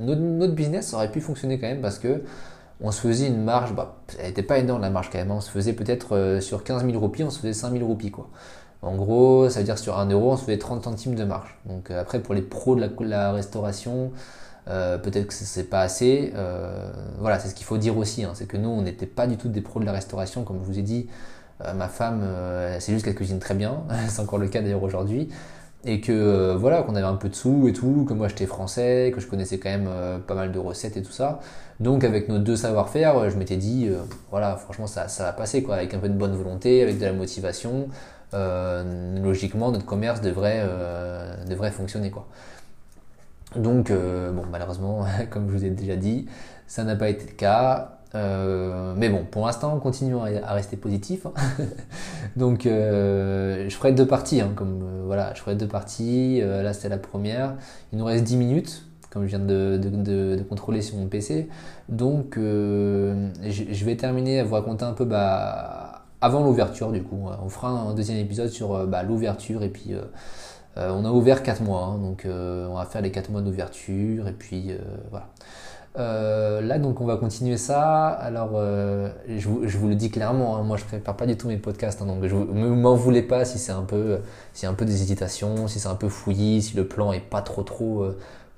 Notre, business aurait pu fonctionner quand même parce que on se faisait une marge, bah, elle n'était pas énorme la marge quand même, hein. on se faisait peut-être euh, sur 15 000 roupies, on se faisait 5 000 roupies quoi. En gros, ça veut dire sur 1 euro, on se faisait 30 centimes de marge. Donc euh, après, pour les pros de la, restauration, euh, peut-être que c'est pas assez. voilà, c'est ce qu'il faut dire aussi, hein. c'est que nous, on n'était pas du tout des pros de la restauration, comme je vous ai dit. ma femme, c'est juste qu'elle cuisine très bien, [laughs] c'est encore le cas d'ailleurs aujourd'hui et que voilà qu'on avait un peu de sous et tout, que moi j'étais français, que je connaissais quand même pas mal de recettes et tout ça. Donc avec nos deux savoir-faire, je m'étais dit, euh, voilà, franchement ça, ça va passer quoi, avec un peu de bonne volonté, avec de la motivation. Euh, logiquement, notre commerce devrait, euh, devrait fonctionner quoi. Donc bon, malheureusement, [laughs] comme je vous ai déjà dit, ça n'a pas été le cas. Mais bon, pour l'instant, continuons à, rester positif. Hein. [laughs] Donc, je ferai deux parties. Hein, comme voilà, je ferai deux parties. là, c'était la première. Il nous reste 10 minutes comme je viens de, contrôler sur mon PC. Donc, euh, je, vais terminer à vous raconter un peu bah, avant l'ouverture, du coup. On fera un deuxième épisode sur euh, bah, l'ouverture et puis. Euh, on a ouvert 4 mois, hein, donc on va faire les 4 mois d'ouverture et puis voilà. Là, donc, on va continuer ça. Alors, je, vous, le dis clairement, hein, moi, je prépare pas du tout mes podcasts, hein, donc je ne m'en voulez pas si c'est un peu, si un peu des hésitations, si c'est un peu fouillis, si le plan est pas trop trop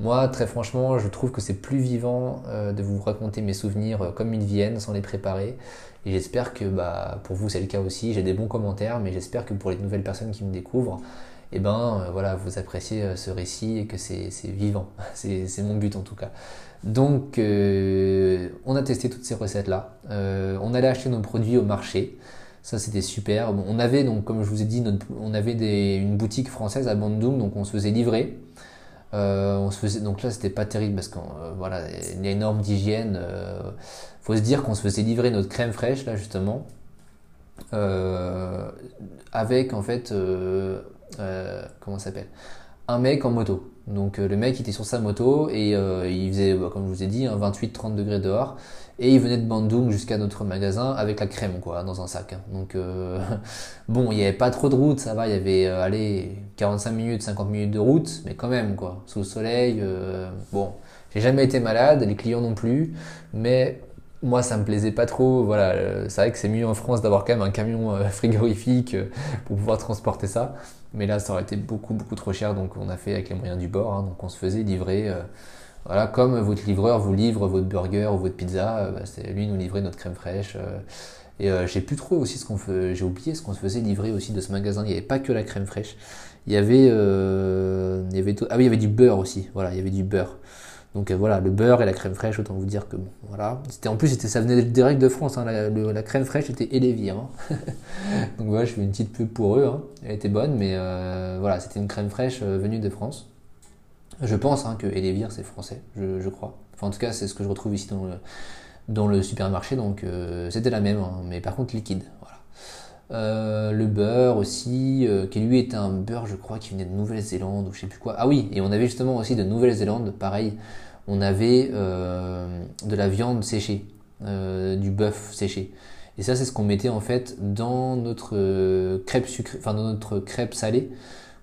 moi, très franchement, je trouve que c'est plus vivant euh, de vous raconter mes souvenirs euh, comme ils viennent, sans les préparer. Et j'espère que bah, pour vous, c'est le cas aussi. J'ai des bons commentaires, mais j'espère que pour les nouvelles personnes qui me découvrent, eh ben, euh, voilà, vous appréciez ce récit et que c'est vivant. [laughs] c'est mon but en tout cas. Donc, on a testé toutes ces recettes-là. on allait acheter nos produits au marché. Ça, c'était super. on avait, donc, comme je vous ai dit, on avait une boutique française à Bandung, donc on se faisait livrer. Euh, on se faisait, donc là, c'était pas terrible parce euh, voilà, il y a une norme d'hygiène. Euh, faut se dire qu'on se faisait livrer notre crème fraîche, là, justement, avec, en fait, comment ça s'appelle? Un mec en moto. Donc, le mec était sur sa moto et il faisait, bah, comme je vous ai dit, 28-30 degrés dehors. Et il venait de Bandung jusqu'à notre magasin avec la crème, quoi, dans un sac. Hein. Donc, euh, [laughs] bon, il n'y avait pas trop de route, ça va, il y avait, euh, allez, 45 minutes, 50 minutes de route, mais quand même, quoi, sous le soleil. Euh, bon, j'ai jamais été malade, les clients non plus, mais moi, ça me plaisait pas trop. Voilà, c'est vrai que c'est mieux en France d'avoir quand même un camion [laughs] frigorifique pour pouvoir transporter ça. Mais là, ça aurait été beaucoup, beaucoup trop cher, donc on a fait avec les moyens du bord. Hein. donc on se faisait livrer voilà, comme votre livreur vous livre votre burger ou votre pizza, euh, bah, c'est lui nous livrer notre crème fraîche. Euh. et euh, j'ai plus trop aussi ce qu'on fait, j'ai oublié ce qu'on se faisait livrer aussi de ce magasin. Il n'y avait pas que la crème fraîche. Il y avait, il y avait ah oui, il y avait du beurre aussi. Voilà, il y avait du beurre. Donc voilà, le beurre et la crème fraîche, autant vous dire que bon, voilà. C'était en plus, ça venait direct de France. Hein, la, crème fraîche était Elévir. Hein. [laughs] Donc voilà, je fais une petite pub pour eux. Hein. Elle était bonne, mais voilà, c'était une crème fraîche venue de France. Je pense hein, que Elevir c'est français, je, crois. Enfin, en tout cas, c'est ce que je retrouve ici dans le, supermarché, donc euh, c'était la même, mais par contre liquide. Euh, le beurre aussi, euh, qui lui était un beurre, je crois, qui venait de Nouvelle-Zélande ou je sais plus quoi. Ah oui, et on avait justement aussi de Nouvelle-Zélande, pareil, on avait de la viande séchée, du bœuf séché. Et ça, c'est ce qu'on mettait en fait dans notre crêpe enfin dans notre crêpe salée,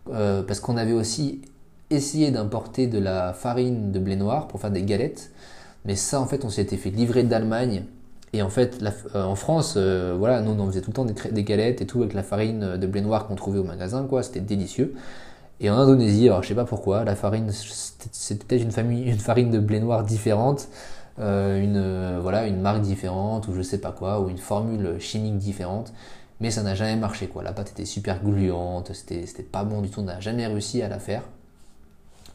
parce qu'on avait aussi essayer d'importer de la farine de blé noir pour faire des galettes. Mais ça, en fait, on s'était fait livrer d'Allemagne. Et en fait, euh, en France, euh, voilà, nous, on faisait tout le temps des, galettes et tout avec la farine de blé noir qu'on trouvait au magasin, quoi. C'était délicieux. Et en Indonésie, alors je sais pas pourquoi, la farine, c'était peut-être une, une farine de blé noir différente, euh, une, voilà, une marque différente, ou je sais pas quoi, ou une formule chimique différente. Mais ça n'a jamais marché, quoi. La pâte était super gluante, c'était pas bon du tout, on n'a jamais réussi à la faire.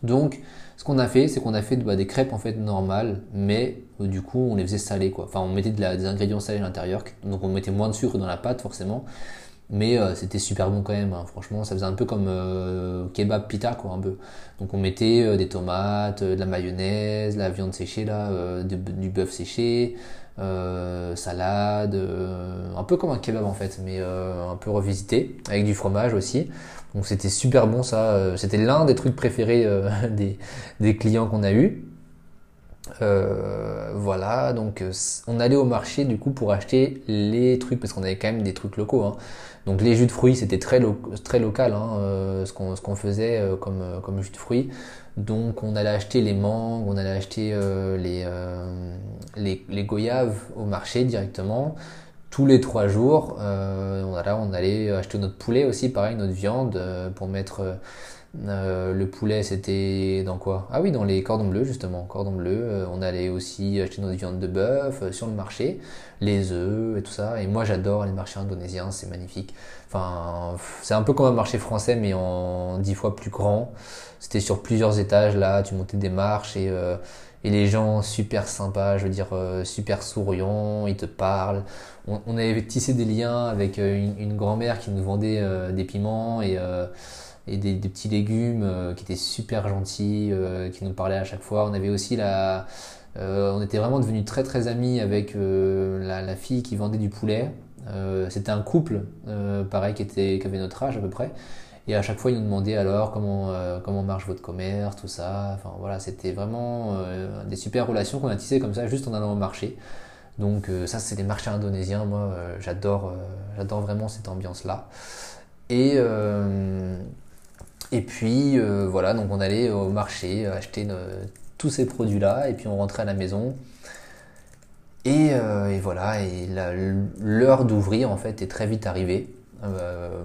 Donc, ce qu'on a fait, c'est qu'on a fait bah, des crêpes en fait normales, mais euh, du coup, on les faisait salées quoi. Enfin, on mettait des ingrédients salés à l'intérieur, donc on mettait moins de sucre dans la pâte forcément. Mais euh, c'était super bon quand même, hein. franchement, ça faisait un peu comme euh, kebab pita, quoi, un peu. Donc on mettait euh, des tomates, de la mayonnaise, la viande séchée, là, du bœuf séché, salade, un peu comme un kebab en fait, mais un peu revisité, avec du fromage aussi. Donc c'était super bon ça, c'était l'un des trucs préférés [laughs] des, des clients qu'on a eu. Euh, voilà, donc euh, on allait au marché du coup pour acheter les trucs parce qu'on avait quand même des trucs locaux. Hein. Donc les jus de fruits c'était très, local hein, euh, ce qu'on faisait comme, jus de fruits. Donc on allait acheter les mangues, on allait acheter les, goyaves au marché directement. Tous les trois jours, voilà, on allait acheter notre poulet aussi, pareil, notre viande pour mettre euh, le poulet, c'était dans quoi? Ah oui, dans les cordons bleus, justement. Cordons bleus. Euh, on allait aussi acheter notre viande de bœuf euh, sur le marché, les œufs et tout ça. Et moi, j'adore les marchés indonésiens, c'est magnifique. Enfin, c'est un peu comme un marché français, mais en dix fois plus grand. C'était sur plusieurs étages, là. Tu montais des marches et, et les gens super sympas, je veux dire, super souriants, ils te parlent. On, avait tissé des liens avec une, une grand-mère qui nous vendait des piments et et des, petits légumes euh, qui étaient super gentils, euh, qui nous parlaient à chaque fois. On avait aussi la, euh, on était vraiment devenus très très amis avec la, fille qui vendait du poulet. C'était un couple, pareil, qui, était, qui avait notre âge à peu près. Et à chaque fois, ils nous demandaient alors comment, comment marche votre commerce, tout ça. Enfin voilà, c'était vraiment des super relations qu'on a tissées comme ça, juste en allant au marché. Donc ça, c'est les marchés indonésiens. Moi, j'adore, j'adore vraiment cette ambiance-là. Et et puis euh, voilà, donc on allait au marché acheter tous ces produits-là et puis on rentrait à la maison. Et, euh, voilà, et l'heure d'ouvrir en fait est très vite arrivée. Euh,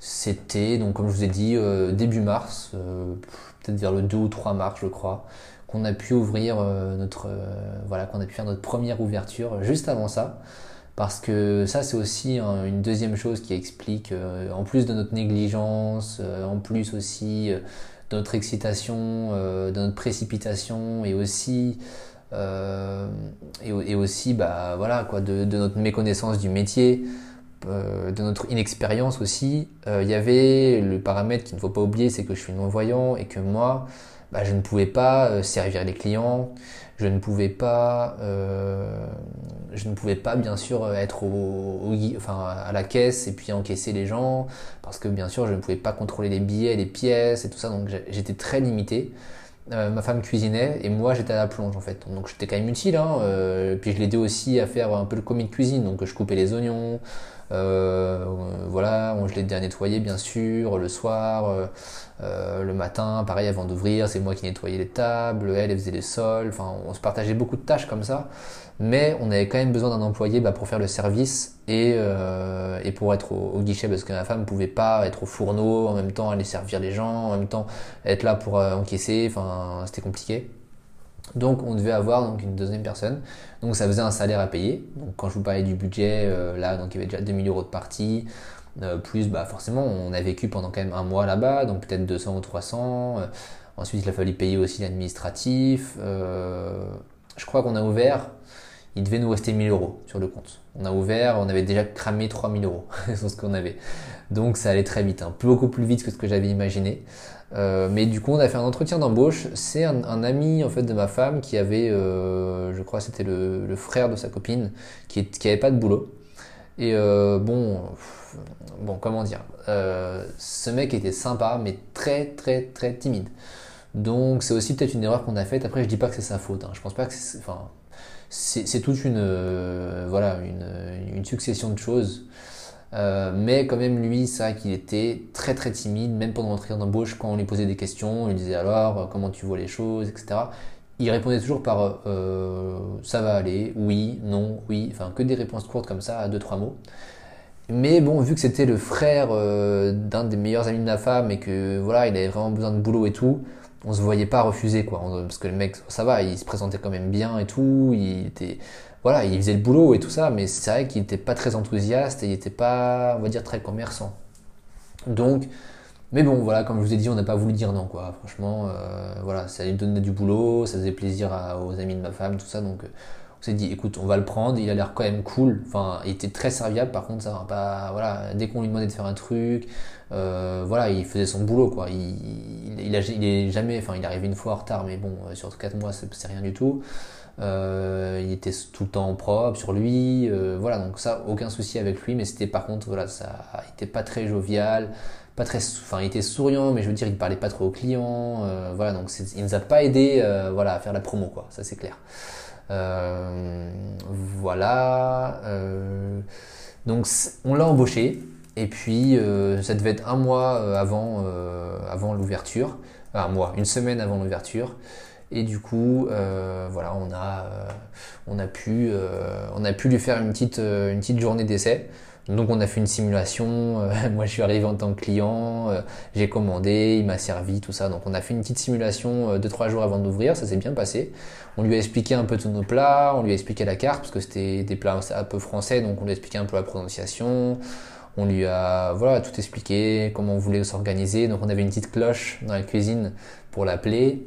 c'était donc comme je vous ai dit début mars, peut-être vers le 2 ou 3 mars je crois, qu'on a pu ouvrir notre voilà qu'on a pu faire notre première ouverture. Juste avant ça, parce que ça, c'est aussi une deuxième chose qui explique, euh, en plus de notre négligence, euh, en plus aussi euh, de notre excitation, de notre précipitation, et aussi, et, aussi bah, voilà, quoi, de, notre méconnaissance du métier, de notre inexpérience aussi. Il y avait le paramètre qu'il ne faut pas oublier, c'est que je suis non-voyant et que moi, bah, je ne pouvais pas servir les clients, je ne pouvais pas, euh, je ne pouvais pas bien sûr être au, enfin, à la caisse et puis encaisser les gens parce que bien sûr je ne pouvais pas contrôler les billets, les pièces et tout ça donc j'étais très limité. Euh, ma femme cuisinait et moi j'étais à la plonge en fait donc j'étais quand même utile hein, euh, puis je l'aidais aussi à faire un peu le commis de cuisine donc je coupais les oignons euh, voilà, je l'ai déjà nettoyé bien sûr, le soir, euh, euh, le matin, pareil avant d'ouvrir, c'est moi qui nettoyais les tables, elle, elle faisait les sols, enfin on se partageait beaucoup de tâches comme ça, mais on avait quand même besoin d'un employé bah, pour faire le service et, et pour être au, guichet parce que ma femme pouvait pas être au fourneau en même temps aller servir les gens, en même temps être là pour encaisser, enfin c'était compliqué. Donc on devait avoir donc une deuxième personne. Donc ça faisait un salaire à payer. Donc quand je vous parlais du budget, euh, là donc il y avait déjà 2000 euros de partie. Euh, plus bah forcément on a vécu pendant quand même un mois là-bas, donc peut-être 200 ou 300. Euh, ensuite il a fallu payer aussi l'administratif. je crois qu'on a ouvert, il devait nous rester 1000 euros sur le compte. On a ouvert, on avait déjà cramé 3000 euros [laughs] sur ce qu'on avait. Donc ça allait très vite, hein. beaucoup plus vite que ce que j'avais imaginé. Euh, mais du coup, on a fait un entretien d'embauche. C'est un, ami en fait de ma femme qui avait, euh, je crois, c'était le, frère de sa copine, qui, qui avait pas de boulot. Et euh, bon, bon, comment dire, ce mec était sympa, mais très très très timide. Donc c'est aussi peut-être une erreur qu'on a faite. Après, je dis pas que c'est sa faute. Hein. Je pense pas que c'est, enfin, c'est toute une, voilà, une, une succession de choses. Euh, mais quand même, lui, c'est vrai qu'il était très très timide, même pendant l'entretien d'embauche, quand on lui posait des questions, on lui disait alors, euh, comment tu vois les choses, etc. Il répondait toujours par euh, ça va aller, oui, non, oui, enfin que des réponses courtes comme ça, à deux trois mots. Mais bon, vu que c'était le frère d'un des meilleurs amis de ma femme et que voilà, il avait vraiment besoin de boulot et tout, on se voyait pas refuser quoi. Parce que le mec, ça va, il se présentait quand même bien et tout, il était voilà, il faisait le boulot et tout ça, mais c'est vrai qu'il n'était pas très enthousiaste et il n'était pas, on va dire, très commerçant. Donc, mais bon, voilà, comme je vous ai dit, on n'a pas voulu dire non, quoi. Franchement, euh, voilà, ça lui donnait du boulot, ça faisait plaisir aux amis de ma femme, tout ça, donc euh, On s'est dit, écoute, on va le prendre, il a l'air quand même cool. Enfin, il était très serviable, par contre, ça va pas. Voilà, dès qu'on lui demandait de faire un truc, euh, voilà, il faisait son boulot, quoi. Il, il, est jamais. Enfin, il est arrivé une fois en retard, mais bon, sur 4 mois, c'est rien du tout. Euh, il était tout le temps propre sur lui, voilà, donc ça, aucun souci avec lui, mais c'était par contre, voilà, ça, il était pas très jovial, pas très, enfin, il était souriant, mais je veux dire, il parlait pas trop aux clients, voilà, donc il nous a pas aidé, voilà, à faire la promo, quoi, ça c'est clair. Euh, voilà. Euh, donc on l'a embauché. Et puis euh, ça devait être un mois avant, avant l'ouverture. Un mois, une semaine avant l'ouverture. Et du coup, voilà, on a, on, a pu, on a pu lui faire une petite, une petite journée d'essai. Donc on a fait une simulation, [laughs] moi je suis arrivé en tant que client, j'ai commandé, il m'a servi, tout ça. Donc on a fait une petite simulation de trois jours avant d'ouvrir, ça s'est bien passé. On lui a expliqué un peu tous nos plats, on lui a expliqué la carte, parce que c'était des plats un peu français, donc on lui a expliqué un peu la prononciation. On lui a voilà, tout expliqué, comment on voulait s'organiser. Donc on avait une petite cloche dans la cuisine pour l'appeler.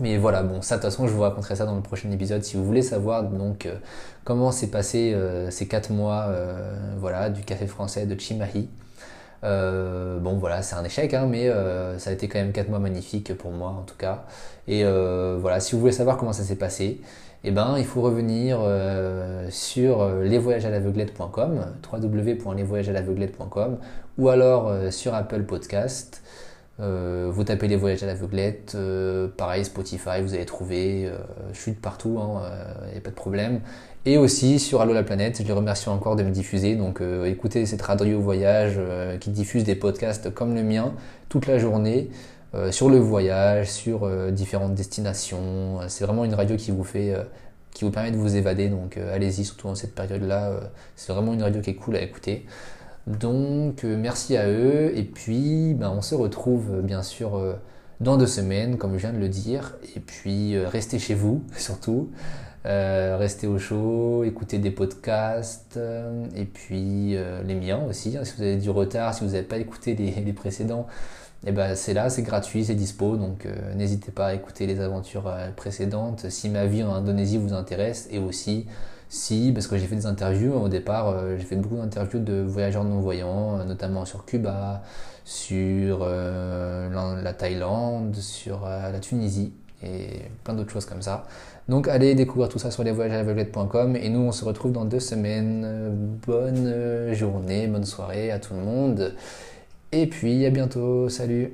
Mais voilà, bon, ça de toute façon, je vous raconterai ça dans le prochain épisode. Si vous voulez savoir donc euh, comment s'est passé euh, ces 4 mois euh, voilà, du café français de Chimahi. Euh, bon voilà, c'est un échec, hein, mais euh, ça a été quand même 4 mois magnifiques pour moi en tout cas. Et euh, voilà, si vous voulez savoir comment ça s'est passé, eh ben, il faut revenir sur lesvoyagesalaveuglette.com, www.lesvoyagesalaveuglette.com, ou alors sur Apple Podcast. Vous tapez les voyages à l'aveuglette, pareil Spotify, vous allez trouver, de partout, il hein, n'y a pas de problème et aussi sur Allo la planète. Je les remercie encore de me diffuser. Donc euh, écoutez cette radio voyage euh, qui diffuse des podcasts comme le mien toute la journée euh, sur le voyage, sur différentes destinations. C'est vraiment une radio qui vous fait qui vous permet de vous évader. Donc allez-y, surtout en cette période-là. c'est vraiment une radio qui est cool à écouter. Donc merci à eux. Et puis ben, on se retrouve bien sûr dans deux semaines, comme je viens de le dire. Et puis restez chez vous [laughs] surtout. Euh, rester au chaud, écouter des podcasts, euh, et puis euh, les miens aussi. Hein. si vous avez du retard, si vous n'avez pas écouté [laughs] les, précédents, eh ben c'est là, c'est gratuit, c'est dispo, donc n'hésitez pas à écouter les aventures précédentes si ma vie en Indonésie vous intéresse, et aussi si, parce que j'ai fait des interviews au départ, j'ai fait beaucoup d'interviews de voyageurs non-voyants, notamment sur Cuba, sur la Thaïlande, sur la Tunisie, et plein d'autres choses comme ça. Donc allez découvrir tout ça sur lesvoyagesaveuglette.com et nous on se retrouve dans deux semaines. Bonne journée, bonne soirée à tout le monde. Et puis à bientôt, salut